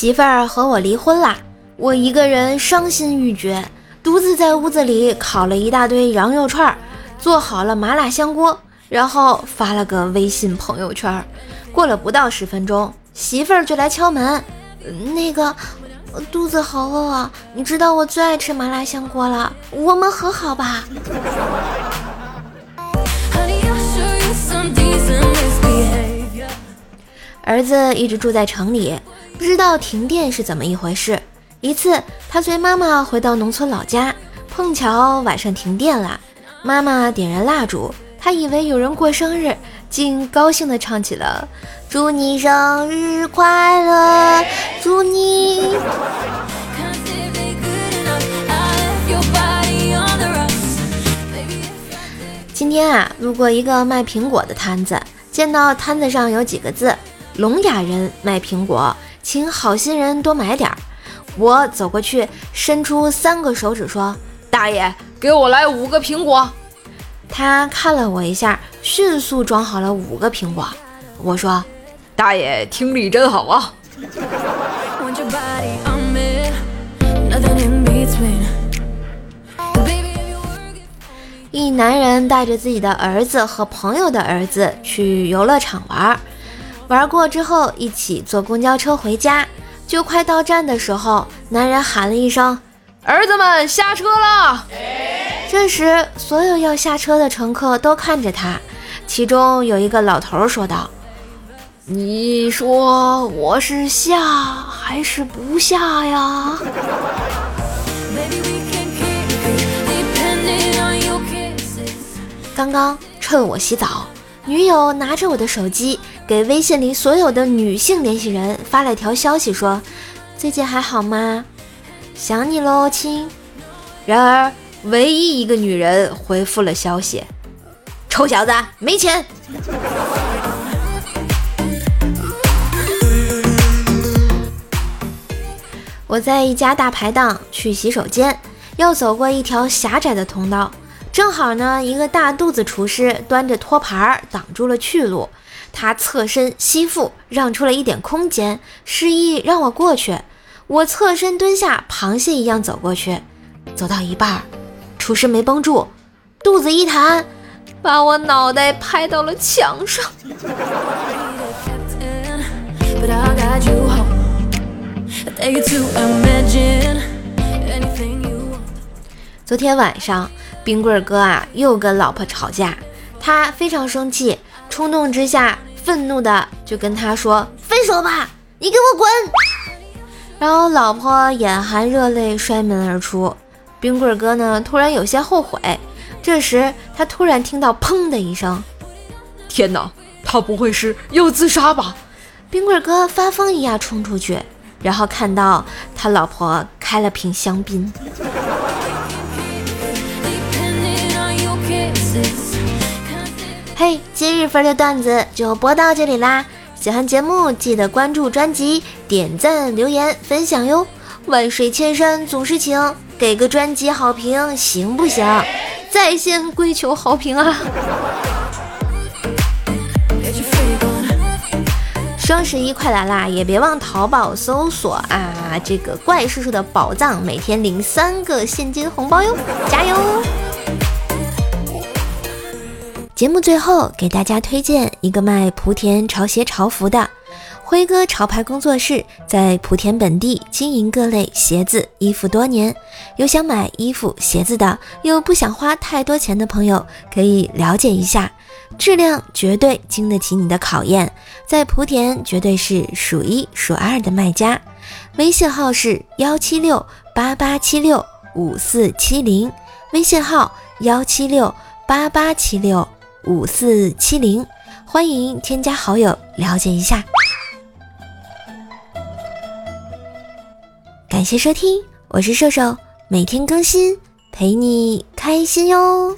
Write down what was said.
媳妇儿和我离婚啦，我一个人伤心欲绝，独自在屋子里烤了一大堆羊肉串，做好了麻辣香锅，然后发了个微信朋友圈。过了不到十分钟，媳妇儿就来敲门，那个肚子好饿啊，你知道我最爱吃麻辣香锅了，我们和好吧。儿子一直住在城里，不知道停电是怎么一回事。一次，他随妈妈回到农村老家，碰巧晚上停电了。妈妈点燃蜡烛，他以为有人过生日，竟高兴地唱起了“祝你生日快乐，祝你”。今天啊，路过一个卖苹果的摊子，见到摊子上有几个字。聋哑人卖苹果，请好心人多买点儿。我走过去，伸出三个手指说：“大爷，给我来五个苹果。”他看了我一下，迅速装好了五个苹果。我说：“大爷听力真好啊！” 一男人带着自己的儿子和朋友的儿子去游乐场玩。玩过之后，一起坐公交车回家。就快到站的时候，男人喊了一声：“儿子们下车了！”这时，所有要下车的乘客都看着他。其中有一个老头说道：“你说我是下还是不下呀？”刚刚趁我洗澡，女友拿着我的手机。给微信里所有的女性联系人发了一条消息，说：“最近还好吗？想你喽，亲。”然而，唯一一个女人回复了消息：“臭小子，没钱。”我在一家大排档去洗手间，要走过一条狭窄的通道，正好呢，一个大肚子厨师端着托盘挡住了去路。他侧身吸腹，让出了一点空间，示意让我过去。我侧身蹲下，螃蟹一样走过去。走到一半，厨师没绷住，肚子一弹，把我脑袋拍到了墙上。昨天晚上，冰棍哥啊又跟老婆吵架，他非常生气。冲动之下，愤怒的就跟他说：“分手吧，你给我滚！”然后老婆眼含热泪摔门而出。冰棍哥呢，突然有些后悔。这时他突然听到“砰”的一声，天哪，他不会是要自杀吧？冰棍哥发疯一样冲出去，然后看到他老婆开了瓶香槟。嘿，今日份的段子就播到这里啦！喜欢节目记得关注专辑、点赞、留言、分享哟！万水千山总是情，给个专辑好评行不行？在线跪求好评啊！双十一快来啦，也别忘淘宝搜索啊这个怪叔叔的宝藏，每天领三个现金红包哟！加油！节目最后给大家推荐一个卖莆田潮鞋潮服的辉哥潮牌工作室，在莆田本地经营各类鞋子衣服多年，有想买衣服鞋子的，又不想花太多钱的朋友，可以了解一下，质量绝对经得起你的考验，在莆田绝对是数一数二的卖家。微信号是幺七六八八七六五四七零，微信号幺七六八八七六。五四七零，欢迎添加好友了解一下。感谢收听，我是瘦瘦，每天更新，陪你开心哟。